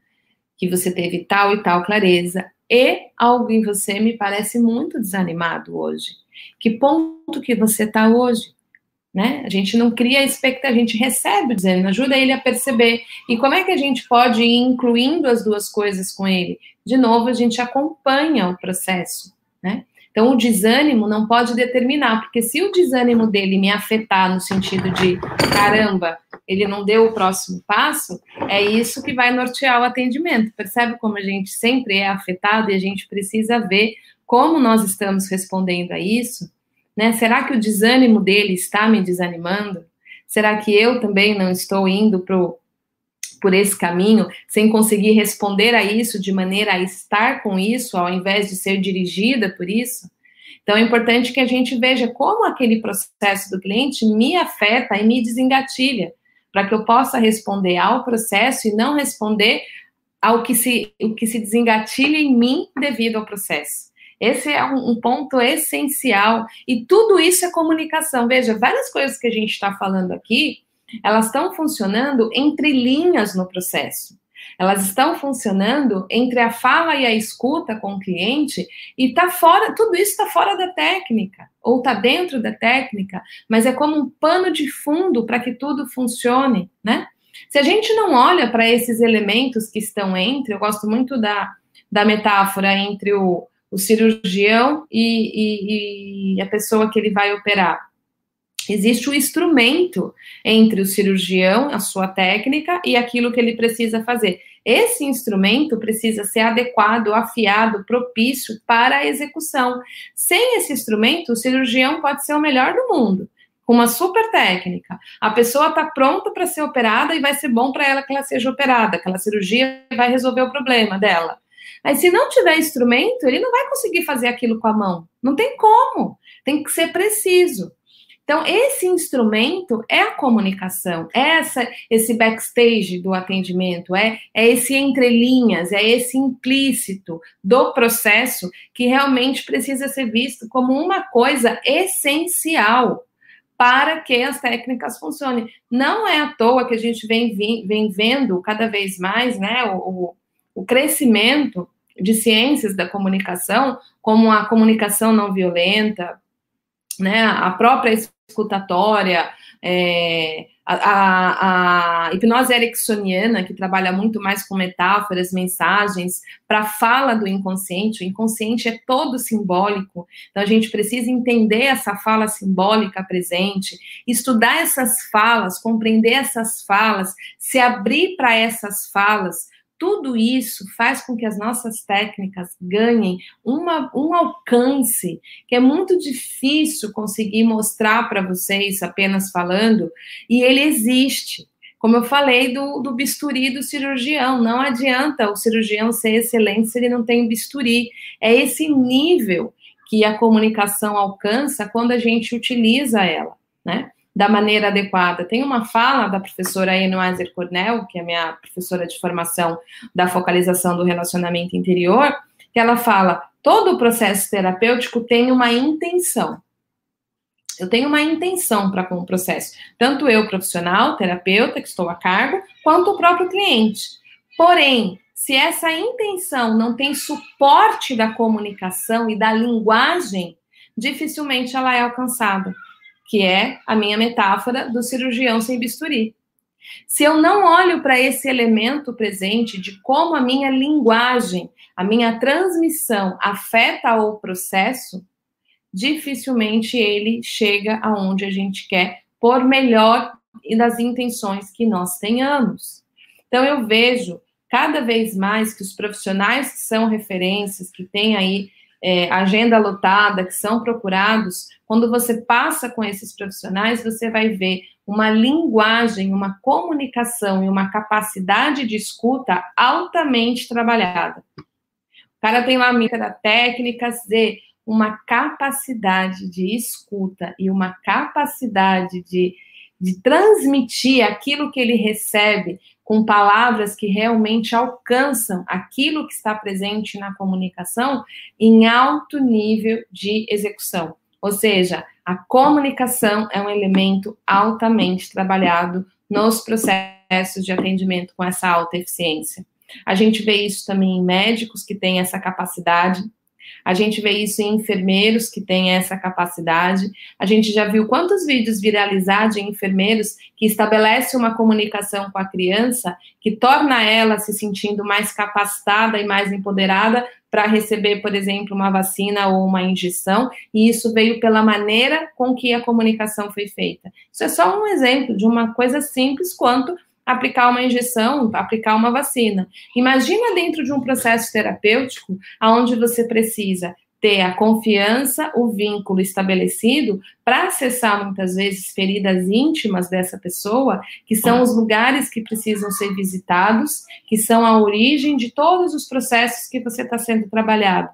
que você teve tal e tal clareza, e algo em você me parece muito desanimado hoje. Que ponto que você está hoje? Né? A gente não cria expectativa, a gente recebe o desânimo, ajuda ele a perceber. E como é que a gente pode ir incluindo as duas coisas com ele? De novo, a gente acompanha o processo, né? Então, o desânimo não pode determinar, porque se o desânimo dele me afetar no sentido de caramba, ele não deu o próximo passo, é isso que vai nortear o atendimento. Percebe como a gente sempre é afetado e a gente precisa ver como nós estamos respondendo a isso? Né? Será que o desânimo dele está me desanimando? Será que eu também não estou indo pro, por esse caminho sem conseguir responder a isso de maneira a estar com isso, ao invés de ser dirigida por isso? Então é importante que a gente veja como aquele processo do cliente me afeta e me desengatilha, para que eu possa responder ao processo e não responder ao que se, o que se desengatilha em mim devido ao processo. Esse é um, um, ponto essencial. E tudo isso é comunicação. Veja, várias coisas que a gente está falando aqui elas estão funcionando entre linhas no processo. Elas estão funcionando entre a fala e a escuta com o cliente e tá fora, tudo isso está fora da técnica ou está dentro da técnica, mas é como um pano de fundo para que tudo funcione, né? Se a gente não olha para esses elementos que estão entre, eu gosto muito da, da metáfora entre o, o cirurgião e, e, e a pessoa que ele vai operar existe o instrumento entre o cirurgião, a sua técnica e aquilo que ele precisa fazer. Esse instrumento precisa ser adequado, afiado, propício para a execução. Sem esse instrumento, o cirurgião pode ser o melhor do mundo, com uma super técnica. A pessoa está pronta para ser operada e vai ser bom para ela que ela seja operada. Aquela cirurgia vai resolver o problema dela. Mas se não tiver instrumento, ele não vai conseguir fazer aquilo com a mão. Não tem como. Tem que ser preciso. Então, esse instrumento é a comunicação, é essa, esse backstage do atendimento, é, é esse entrelinhas, é esse implícito do processo que realmente precisa ser visto como uma coisa essencial para que as técnicas funcionem. Não é à toa que a gente vem, vem vendo cada vez mais né, o, o crescimento de ciências da comunicação, como a comunicação não violenta, né, a própria escutatória, é, a, a, a, hipnose ericksoniana, que trabalha muito mais com metáforas, mensagens, para a fala do inconsciente. O inconsciente é todo simbólico, então a gente precisa entender essa fala simbólica presente, estudar essas falas, compreender essas falas, se abrir para essas falas, tudo isso faz com que as nossas técnicas ganhem uma, um alcance que é muito difícil conseguir mostrar para vocês apenas falando, e ele existe. Como eu falei do, do bisturi do cirurgião, não adianta o cirurgião ser excelente se ele não tem bisturi. É esse nível que a comunicação alcança quando a gente utiliza ela, né? Da maneira adequada. Tem uma fala da professora Enoiser Cornell, que é minha professora de formação da focalização do relacionamento interior, que ela fala: todo o processo terapêutico tem uma intenção. Eu tenho uma intenção para com o processo, tanto eu, profissional, terapeuta, que estou a cargo, quanto o próprio cliente. Porém, se essa intenção não tem suporte da comunicação e da linguagem, dificilmente ela é alcançada que é a minha metáfora do cirurgião sem bisturi. Se eu não olho para esse elemento presente de como a minha linguagem, a minha transmissão afeta o processo, dificilmente ele chega aonde a gente quer, por melhor e das intenções que nós tenhamos. Então eu vejo cada vez mais que os profissionais que são referências, que têm aí é, agenda lotada, que são procurados, quando você passa com esses profissionais, você vai ver uma linguagem, uma comunicação e uma capacidade de escuta altamente trabalhada. O cara tem uma micra técnica Z, uma capacidade de escuta e uma capacidade de, de transmitir aquilo que ele recebe com palavras que realmente alcançam aquilo que está presente na comunicação em alto nível de execução. Ou seja, a comunicação é um elemento altamente trabalhado nos processos de atendimento com essa alta eficiência. A gente vê isso também em médicos que têm essa capacidade, a gente vê isso em enfermeiros que têm essa capacidade. A gente já viu quantos vídeos viralizar de enfermeiros que estabelecem uma comunicação com a criança que torna ela se sentindo mais capacitada e mais empoderada para receber, por exemplo, uma vacina ou uma injeção, e isso veio pela maneira com que a comunicação foi feita. Isso é só um exemplo de uma coisa simples quanto aplicar uma injeção, aplicar uma vacina. Imagina dentro de um processo terapêutico, onde você precisa ter a confiança, o vínculo estabelecido para acessar muitas vezes feridas íntimas dessa pessoa, que são os lugares que precisam ser visitados, que são a origem de todos os processos que você está sendo trabalhado.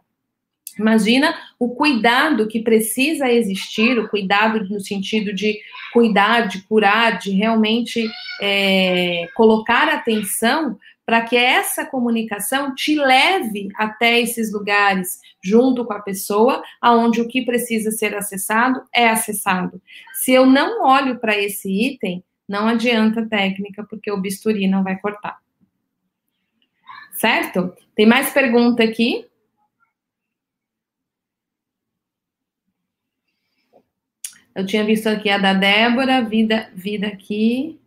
Imagina o cuidado que precisa existir, o cuidado no sentido de cuidar, de curar, de realmente é, colocar atenção para que essa comunicação te leve até esses lugares, junto com a pessoa, aonde o que precisa ser acessado é acessado. Se eu não olho para esse item, não adianta técnica, porque o bisturi não vai cortar. Certo? Tem mais pergunta aqui? Eu tinha visto aqui a da Débora, vida, vida aqui.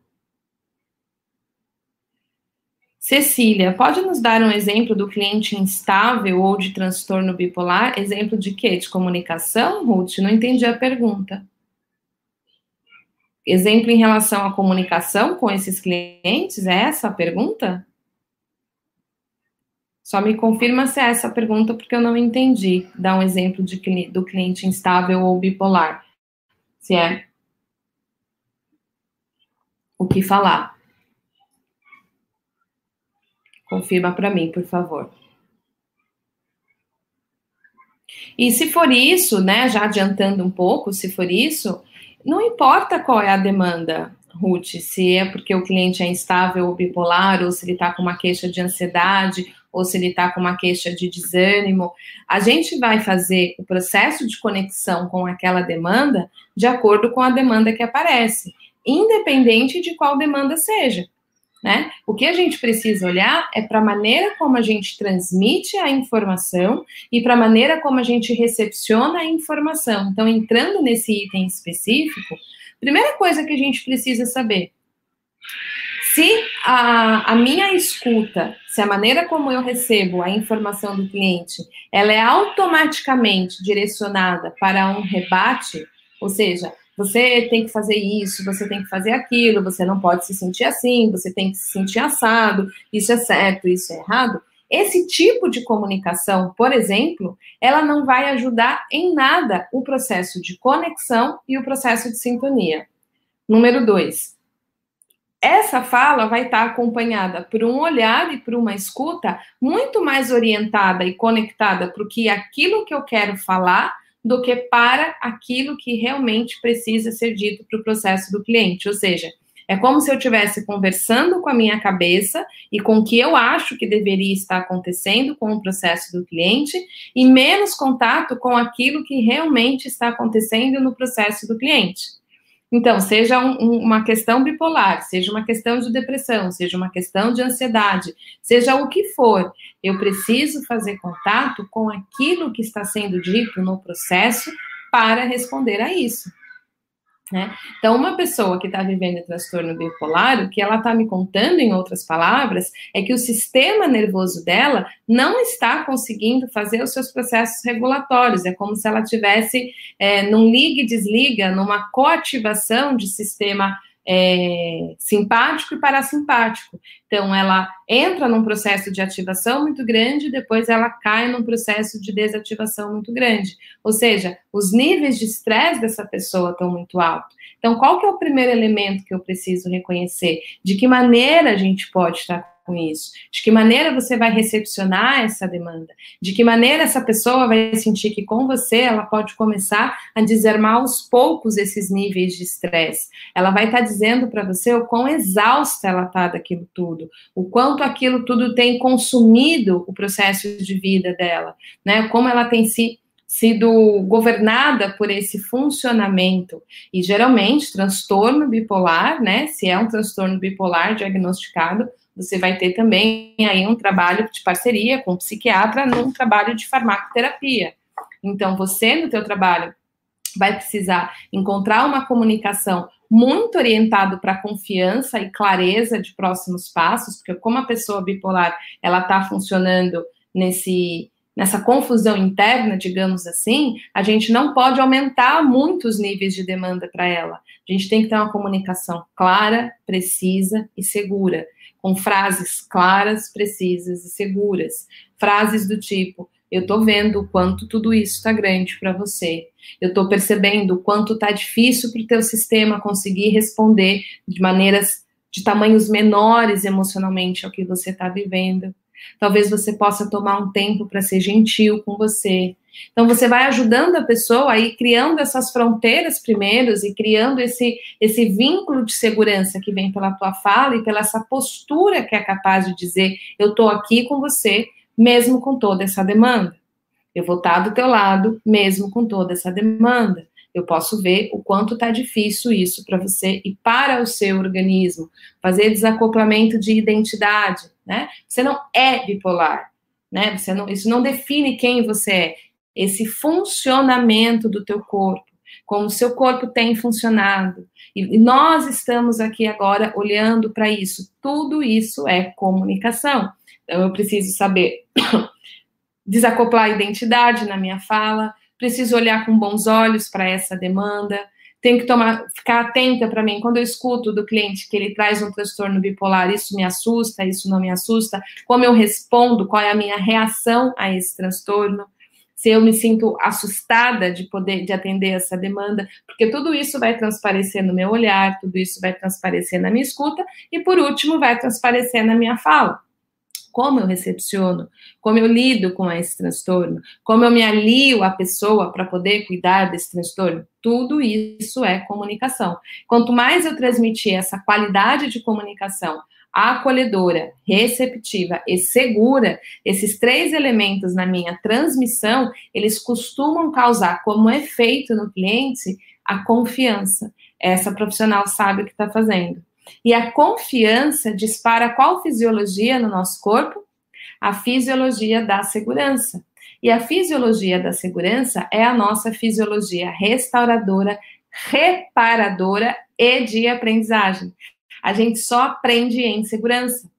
Cecília, pode nos dar um exemplo do cliente instável ou de transtorno bipolar? Exemplo de quê? De comunicação, Ruth? Não entendi a pergunta. Exemplo em relação à comunicação com esses clientes? É essa a pergunta? Só me confirma se é essa a pergunta, porque eu não entendi. Dá um exemplo de, do cliente instável ou bipolar se é o que falar. Confirma para mim, por favor. E se for isso, né, já adiantando um pouco, se for isso, não importa qual é a demanda, Ruth, se é porque o cliente é instável ou bipolar, ou se ele está com uma queixa de ansiedade, ou se ele está com uma queixa de desânimo, a gente vai fazer o processo de conexão com aquela demanda de acordo com a demanda que aparece, independente de qual demanda seja. Né? O que a gente precisa olhar é para a maneira como a gente transmite a informação e para a maneira como a gente recepciona a informação. Então, entrando nesse item específico, primeira coisa que a gente precisa saber se a, a, minha escuta, se a maneira como eu recebo a informação do cliente, ela é automaticamente direcionada para um rebate, ou seja, você tem que fazer isso, você tem que fazer aquilo, você não pode se sentir assim, você tem que se sentir assado, isso é certo, isso é errado. Esse tipo de comunicação, por exemplo, ela não vai ajudar em nada o processo de conexão e o processo de sintonia. Número dois, essa fala vai estar acompanhada por um olhar e por uma escuta muito mais orientada e conectada para o que aquilo que eu quero falar do que para aquilo que realmente precisa ser dito para o processo do cliente. Ou seja, é como se eu estivesse conversando com a minha cabeça e com o que eu acho que deveria estar acontecendo com o processo do cliente e menos contato com aquilo que realmente está acontecendo no processo do cliente. Então, seja um, uma questão bipolar, seja uma questão de depressão, seja uma questão de ansiedade, seja o que for, eu preciso fazer contato com aquilo que está sendo dito no processo para responder a isso. Né? Então, uma pessoa que está vivendo transtorno bipolar, o que ela está me contando, em outras palavras, é que o sistema nervoso dela não está conseguindo fazer os seus processos regulatórios. É como se ela tivesse é, num liga e desliga, numa coativação de sistema é, simpático e parasimpático. Então, ela entra num processo de ativação muito grande, depois ela cai num processo de desativação muito grande. Ou seja, os níveis de estresse dessa pessoa estão muito altos. Então, qual que é o primeiro elemento que eu preciso reconhecer? De que maneira a gente pode estar com isso? De que maneira você vai recepcionar essa demanda? De que maneira essa pessoa vai sentir que com você ela pode começar a desarmar aos poucos esses níveis de estresse? Ela vai estar tá dizendo para você o quão exausta ela está daquilo tudo, o quanto aquilo tudo tem consumido o processo de vida dela, né? Como ela tem se sido governada por esse funcionamento. E geralmente, transtorno bipolar, né? Se é um transtorno bipolar diagnosticado, você vai ter também aí um trabalho de parceria com o psiquiatra num trabalho de farmacoterapia. Então, você no teu trabalho vai precisar encontrar uma comunicação muito orientado para confiança e clareza de próximos passos, porque como a pessoa bipolar ela está funcionando nesse nessa confusão interna, digamos assim, a gente não pode aumentar muito os níveis de demanda para ela. A gente tem que ter uma comunicação clara, precisa e segura com frases claras, precisas e seguras. Frases do tipo: eu estou vendo o quanto tudo isso está grande para você. Eu estou percebendo o quanto está difícil para o teu sistema conseguir responder de maneiras de tamanhos menores emocionalmente ao que você está vivendo. Talvez você possa tomar um tempo para ser gentil com você. Então você vai ajudando a pessoa aí criando essas fronteiras primeiros e criando esse esse vínculo de segurança que vem pela tua fala e pela essa postura que é capaz de dizer eu estou aqui com você mesmo com toda essa demanda. Eu vou estar do teu lado mesmo com toda essa demanda eu posso ver o quanto está difícil isso para você e para o seu organismo. Fazer desacoplamento de identidade, né? Você não é bipolar, né? Você não, isso não define quem você é. Esse funcionamento do teu corpo, como o seu corpo tem funcionado. E, nós estamos aqui agora olhando para isso. Tudo isso é comunicação. Então eu preciso saber [COUGHS] desacoplar a identidade na minha fala, preciso olhar com bons olhos para essa demanda, tenho que tomar, ficar atenta para mim. Quando eu escuto do cliente que ele traz um transtorno bipolar, isso me assusta, isso não me assusta, como eu respondo, qual é a minha reação a esse transtorno, se eu me sinto assustada de poder de atender essa demanda, porque tudo isso vai transparecer no meu olhar, tudo isso vai transparecer na minha escuta e por último vai transparecer na minha fala como eu recepciono, como eu lido com esse transtorno, como eu me alio à pessoa para poder cuidar desse transtorno, tudo isso é comunicação. Quanto mais eu transmitir essa qualidade de comunicação acolhedora, receptiva e segura, esses três elementos na minha transmissão, eles costumam causar como efeito no cliente a confiança. Essa profissional sabe o que está fazendo. E a confiança dispara qual fisiologia no nosso corpo? A fisiologia da segurança. E a fisiologia da segurança é a nossa fisiologia restauradora, reparadora e de aprendizagem. A gente só aprende em segurança.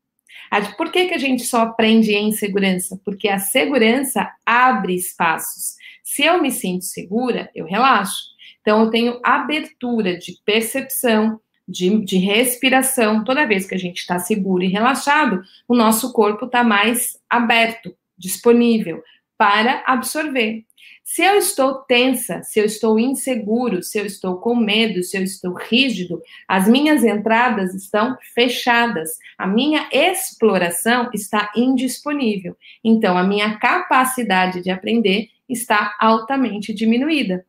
Por que, que a gente só aprende em segurança? Porque a segurança abre espaços. Se eu me sinto segura, eu relaxo. Então, eu tenho abertura de percepção, de, de respiração. Toda vez que a gente está seguro e relaxado, o nosso corpo está mais aberto, disponível para absorver. Se eu estou tensa, se eu estou inseguro, se eu estou com medo, se eu estou rígido, as minhas entradas estão fechadas, a minha exploração está indisponível. Então, a minha capacidade de aprender está altamente diminuída.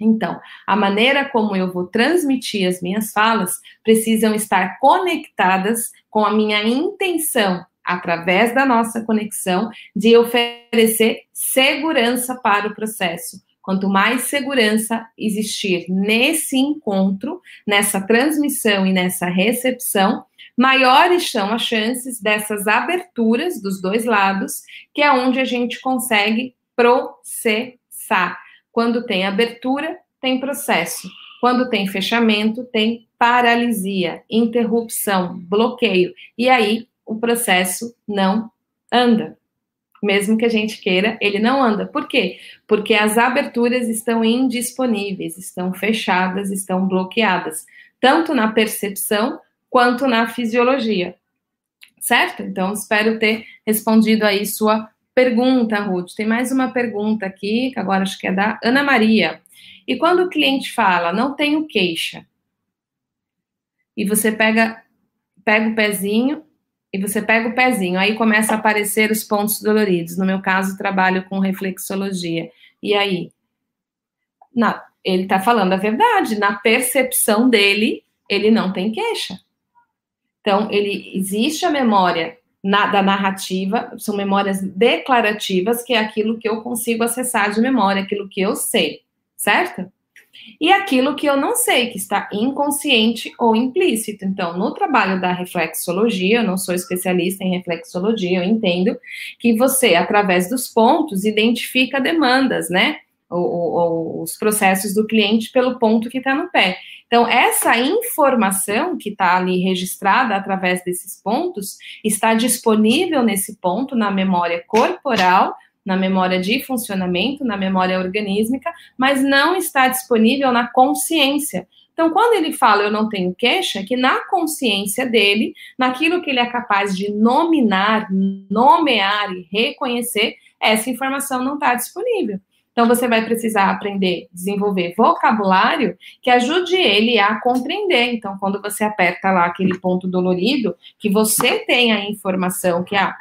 Então, a maneira como eu vou transmitir as minhas falas precisam estar conectadas com a minha intenção, através da nossa conexão, de oferecer segurança para o processo. Quanto mais segurança existir nesse encontro, nessa transmissão e nessa recepção, maiores são as chances dessas aberturas dos dois lados, que é onde a gente consegue processar quando tem abertura, tem processo. Quando tem fechamento, tem paralisia, interrupção, bloqueio. E aí o processo não anda. Mesmo que a gente queira, ele não anda. Por quê? Porque as aberturas estão indisponíveis, estão fechadas, estão bloqueadas, tanto na percepção quanto na fisiologia. Certo? Então, espero ter respondido aí sua pergunta, Ruth. Tem mais uma pergunta aqui, que agora acho que é da Ana Maria. E quando o cliente fala, não tenho queixa, e você pega, pega o pezinho e você pega o pezinho, aí começa a aparecer os pontos doloridos. No meu caso, trabalho com reflexologia. E aí? Na, ele está falando a verdade. Na percepção dele, ele não tem queixa. Então, ele existe a memória na, da narrativa, são memórias declarativas, que é aquilo que eu consigo acessar de memória, aquilo que eu sei, certo? E aquilo que eu não sei, que está inconsciente ou implícito. Então, no trabalho da reflexologia, eu não sou especialista em reflexologia, eu entendo que você, através dos pontos, identifica demandas, né? os processos do cliente pelo ponto que está no pé. Então, essa informação que está ali registrada através desses pontos está disponível nesse ponto na memória corporal na memória de funcionamento, na memória organísmica, mas não está disponível na consciência. Então, quando ele fala eu não tenho queixa, é que na consciência dele, naquilo que ele é capaz de nominar, nomear e reconhecer, essa informação não está disponível. Então, você vai precisar aprender, desenvolver vocabulário que ajude ele a compreender. Então, quando você aperta lá aquele ponto dolorido, que você tem a informação que, ah,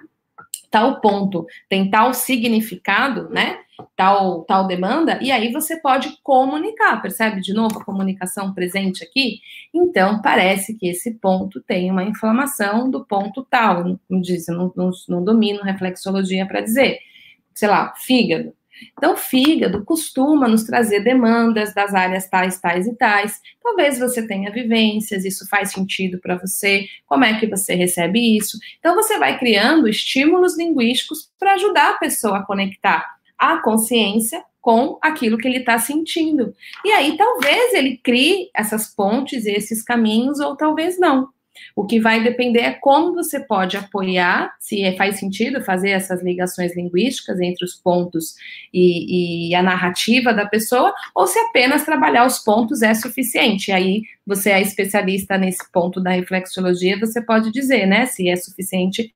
tal ponto tem tal significado, né? Tal, tal demanda, e aí você pode comunicar, percebe de novo a comunicação presente aqui? Então, parece que esse ponto tem uma inflamação do ponto tal, não, diz, não, não, não domino reflexologia para dizer, sei lá, fígado. Então, o fígado costuma nos trazer demandas das áreas tais, tais e tais. Talvez você tenha vivências, isso faz sentido para você, como é que você recebe isso. Então, você vai criando estímulos linguísticos para ajudar a pessoa a conectar a consciência com aquilo que ele está sentindo. E aí, talvez ele crie essas pontes e esses caminhos, ou talvez não. O que vai depender é como você pode apoiar, se é, faz sentido fazer essas ligações linguísticas entre os pontos e, e, a narrativa da pessoa, ou se apenas trabalhar os pontos é suficiente. Aí, você é especialista nesse ponto da reflexologia, você pode dizer, né, se é suficiente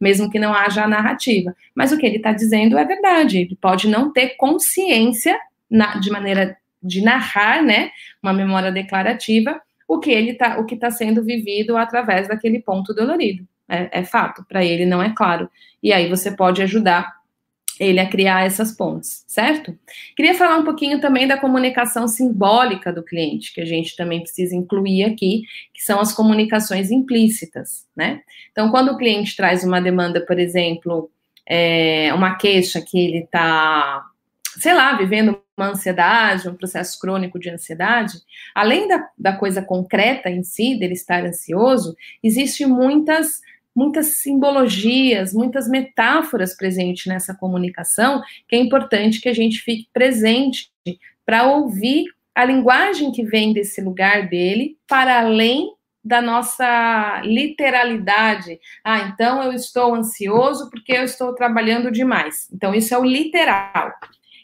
mesmo que não haja a narrativa. Mas o que ele está dizendo é verdade. Ele pode não ter consciência na, de maneira de narrar, né, uma memória declarativa, o que ele tá, o que está sendo vivido através daquele ponto dolorido. É, é fato, para ele não é claro. E aí você pode ajudar ele a criar essas pontes, certo? Queria falar um pouquinho também da comunicação simbólica do cliente, que a gente também precisa incluir aqui, que são as comunicações implícitas, né? Então, quando o cliente traz uma demanda, por exemplo, é, uma queixa que ele está sei lá, vivendo uma ansiedade, um processo crônico de ansiedade, além da, da coisa concreta em si, dele estar ansioso, existem muitas muitas simbologias, muitas metáforas presentes nessa comunicação, que é importante que a gente fique presente para ouvir a linguagem que vem desse lugar dele, para além da nossa literalidade. Ah, então eu estou ansioso porque eu estou trabalhando demais. Então, isso é o literal.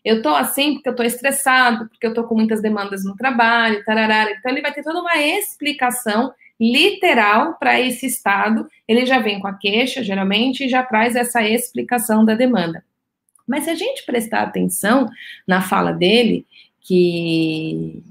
Eu tô assim porque eu tô estressado, porque eu tô com muitas demandas no trabalho, tararara. Então, ele vai ter toda uma explicação literal para esse estado. Ele já vem com a queixa, geralmente, e já traz essa explicação da demanda. Mas se a gente prestar atenção na fala dele, que,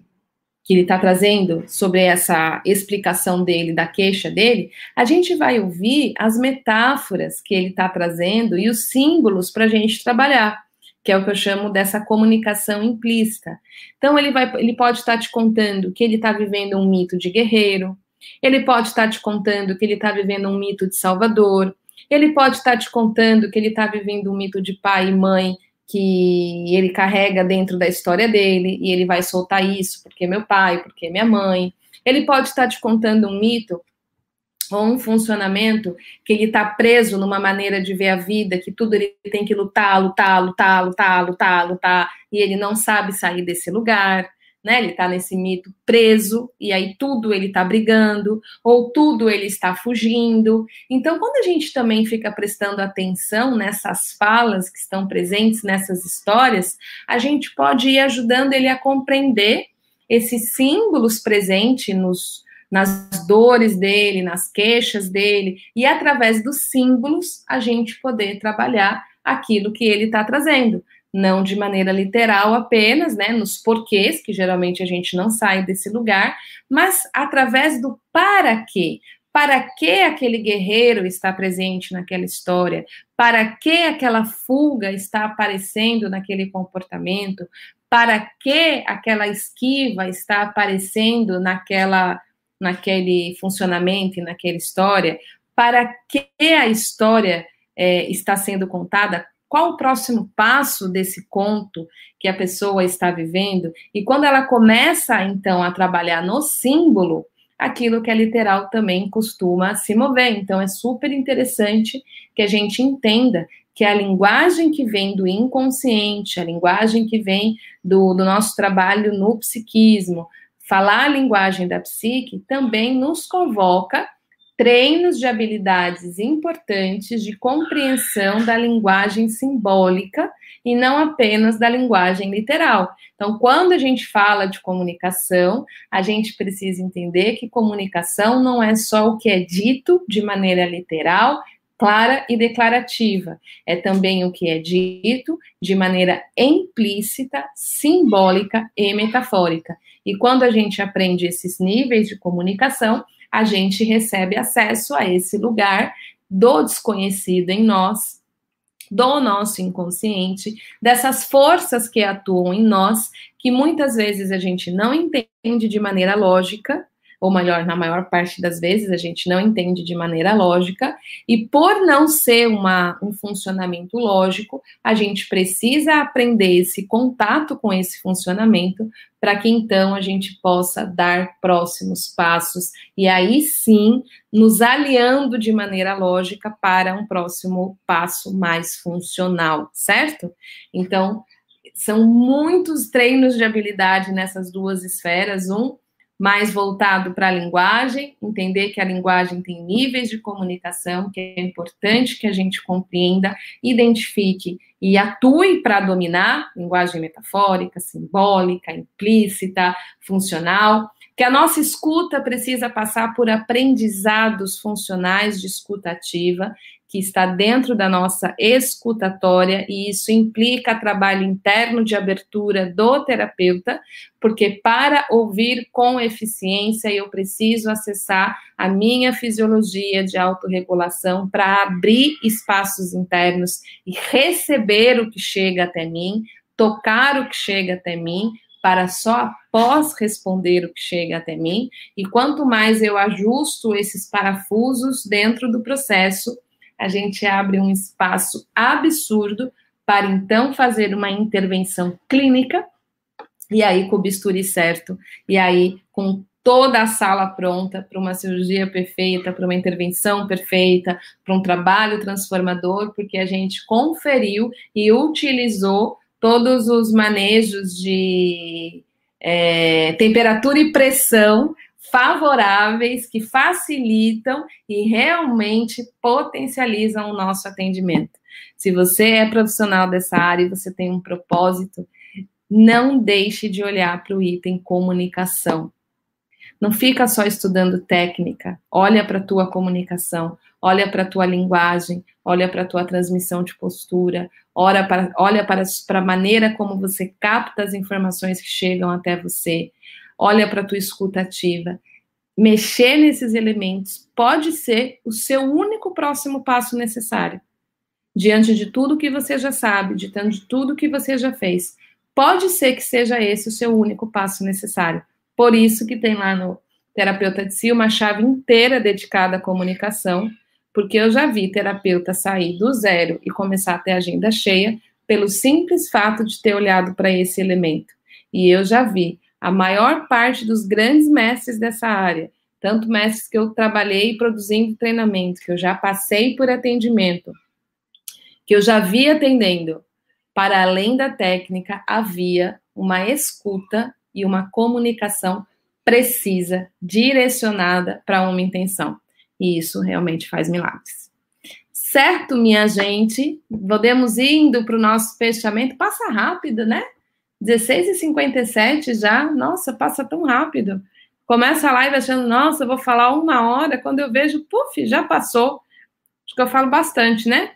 que ele está trazendo sobre essa explicação dele, da queixa dele, a gente vai ouvir as metáforas que ele está trazendo e os símbolos para a gente trabalhar que é o que eu chamo dessa comunicação implícita. Então ele vai, ele pode estar te contando que ele está vivendo um mito de guerreiro, ele pode estar te contando que ele está vivendo um mito de salvador, ele pode estar te contando que ele está vivendo um mito de pai e mãe que ele carrega dentro da história dele e ele vai soltar isso porque é meu pai, porque é minha mãe. Ele pode estar te contando um mito ou um funcionamento que ele está preso numa maneira de ver a vida, que tudo ele tem que lutar, lutar, lutar, lutar, lutar, lutar, e ele não sabe sair desse lugar, né? Ele está nesse mito preso, e aí tudo ele está brigando, ou tudo ele está fugindo. Então, quando a gente também fica prestando atenção nessas falas que estão presentes nessas histórias, a gente pode ir ajudando ele a compreender esses símbolos presentes nos, nas dores dele, nas queixas dele, e através dos símbolos a gente poder trabalhar aquilo que ele está trazendo não de maneira literal apenas, né, nos porquês, que geralmente a gente não sai desse lugar, mas através do para quê. Para que aquele guerreiro está presente naquela história? Para que aquela fuga está aparecendo naquele comportamento? Para que aquela esquiva está aparecendo naquela naquele funcionamento e naquela história? Para que a história é, está sendo contada? qual o próximo passo desse conto que a pessoa está vivendo, e quando ela começa então a trabalhar no símbolo, aquilo que é literal também costuma se mover. Então é super interessante que a gente entenda que a linguagem que vem do inconsciente, a linguagem que vem do, do nosso trabalho no psiquismo, falar a linguagem da psique também nos convoca treinos de habilidades importantes de compreensão da linguagem simbólica e não apenas da linguagem literal. Então, quando a gente fala de comunicação, a gente precisa entender que comunicação não é só o que é dito de maneira literal, clara e declarativa. É também o que é dito de maneira implícita, simbólica e metafórica. E quando a gente aprende esses níveis de comunicação, a gente recebe acesso a esse lugar do desconhecido em nós, do nosso inconsciente, dessas forças que atuam em nós, que muitas vezes a gente não entende de maneira lógica, ou melhor, na maior parte das vezes a gente não entende de maneira lógica, e por não ser uma, um funcionamento lógico, a gente precisa aprender esse contato com esse funcionamento para que então a gente possa dar próximos passos e aí sim nos aliando de maneira lógica para um próximo passo mais funcional, certo? Então, são muitos treinos de habilidade nessas duas esferas. Um mais voltado para a linguagem, entender que a linguagem tem níveis de comunicação, que é importante que a gente compreenda, identifique e atue para dominar linguagem metafórica, simbólica, implícita, funcional, que a nossa escuta precisa passar por aprendizados funcionais de escuta ativa, que está dentro da nossa escutatória, e isso implica trabalho interno de abertura do terapeuta, porque para ouvir com eficiência eu preciso acessar a minha fisiologia de autorregulação para abrir espaços internos e receber o que chega até mim, tocar o que chega até mim, para só após responder o que chega até mim, e quanto mais eu ajusto esses parafusos dentro do processo, a gente abre um espaço absurdo para então fazer uma intervenção clínica, e aí com o bisturi certo, e aí com toda a sala pronta para uma cirurgia perfeita, para uma intervenção perfeita, para um trabalho transformador, porque a gente conferiu e utilizou todos os manejos de é, temperatura e pressão favoráveis que facilitam e realmente potencializam o nosso atendimento. Se você é profissional dessa área e você tem um propósito, não deixe de olhar para o item comunicação. Não fica só estudando técnica, olha para a tua comunicação, olha para a tua linguagem, olha para a tua transmissão de postura, olha para, olha para, a maneira como você capta as informações que chegam até você, olha para a tua escuta ativa. Mexer nesses elementos pode ser o seu único próximo passo necessário. Diante de tudo que você já sabe, diante de tudo que você já fez, pode ser que seja esse o seu único passo necessário. Por isso que tem lá no Terapeuta de Si uma chave inteira dedicada à comunicação, porque eu já vi terapeuta sair do zero e começar a ter agenda cheia pelo simples fato de ter olhado para esse elemento. E eu já vi a maior parte dos grandes mestres dessa área, tanto mestres que eu trabalhei produzindo treinamento, que eu já passei por atendimento, que eu já vi atendendo, para além da técnica, havia uma escuta e uma comunicação precisa, direcionada para uma intenção. E isso realmente faz milagres. Certo, minha gente? Podemos indo para o nosso fechamento. Passa rápido, né? 16h57 já. Nossa, passa tão rápido. Começa a live achando, nossa, eu vou falar uma hora. Quando eu vejo, puf, já passou. Acho que eu falo bastante, né?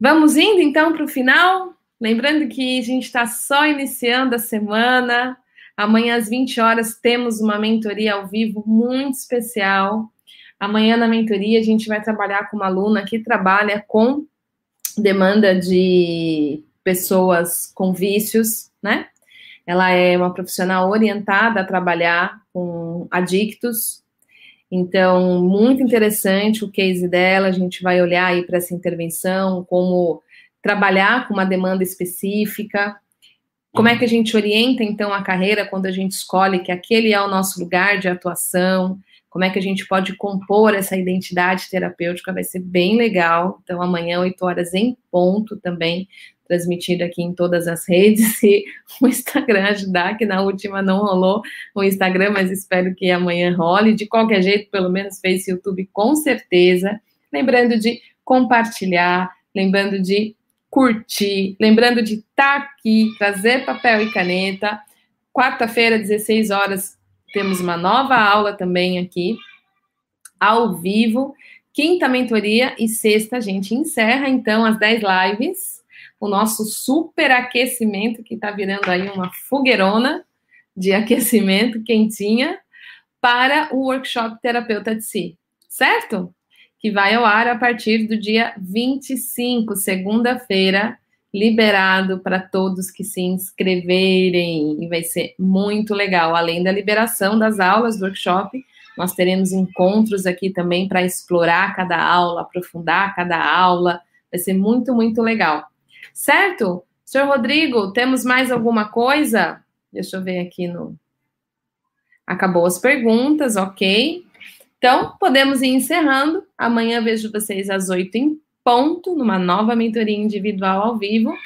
Vamos indo então para o final. Lembrando que a gente está só iniciando a semana. Amanhã às 20 horas temos uma mentoria ao vivo muito especial. Amanhã na mentoria a gente vai trabalhar com uma aluna que trabalha com demanda de pessoas com vícios, né? Ela é uma profissional orientada a trabalhar com adictos. Então, muito interessante o case dela. A gente vai olhar aí para essa intervenção, como trabalhar com uma demanda específica, como é que a gente orienta então a carreira quando a gente escolhe que aquele é o nosso lugar de atuação? Como é que a gente pode compor essa identidade terapêutica? Vai ser bem legal. Então, amanhã, 8 horas em ponto também, transmitido aqui em todas as redes. [LAUGHS] E o Instagram ajudar, que na última não rolou o Instagram, mas espero que amanhã role. De qualquer jeito, pelo menos fez YouTube com certeza. Lembrando de compartilhar, lembrando de curtir. Lembrando de estar tá aqui, trazer papel e caneta. Quarta-feira, 16 horas, temos uma nova aula também aqui, ao vivo. Quinta mentoria e sexta a gente encerra, então, as 10 lives. O nosso super aquecimento, que está virando aí uma fogueirona de aquecimento quentinha, para o workshop Terapeuta de Si. Certo? que vai ao ar a partir do dia 25, segunda-feira, liberado para todos que se inscreverem. E vai ser muito legal. Além da liberação das aulas do workshop, nós teremos encontros aqui também para explorar cada aula, aprofundar cada aula. Vai ser muito, muito legal. Certo? Senhor Rodrigo, temos mais alguma coisa? Deixa eu ver aqui no. Acabou as perguntas, ok. Então, podemos ir encerrando. Amanhã vejo vocês às oito em ponto, numa nova mentoria individual ao vivo.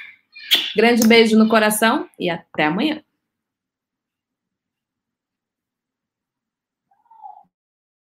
Grande beijo no coração e até amanhã.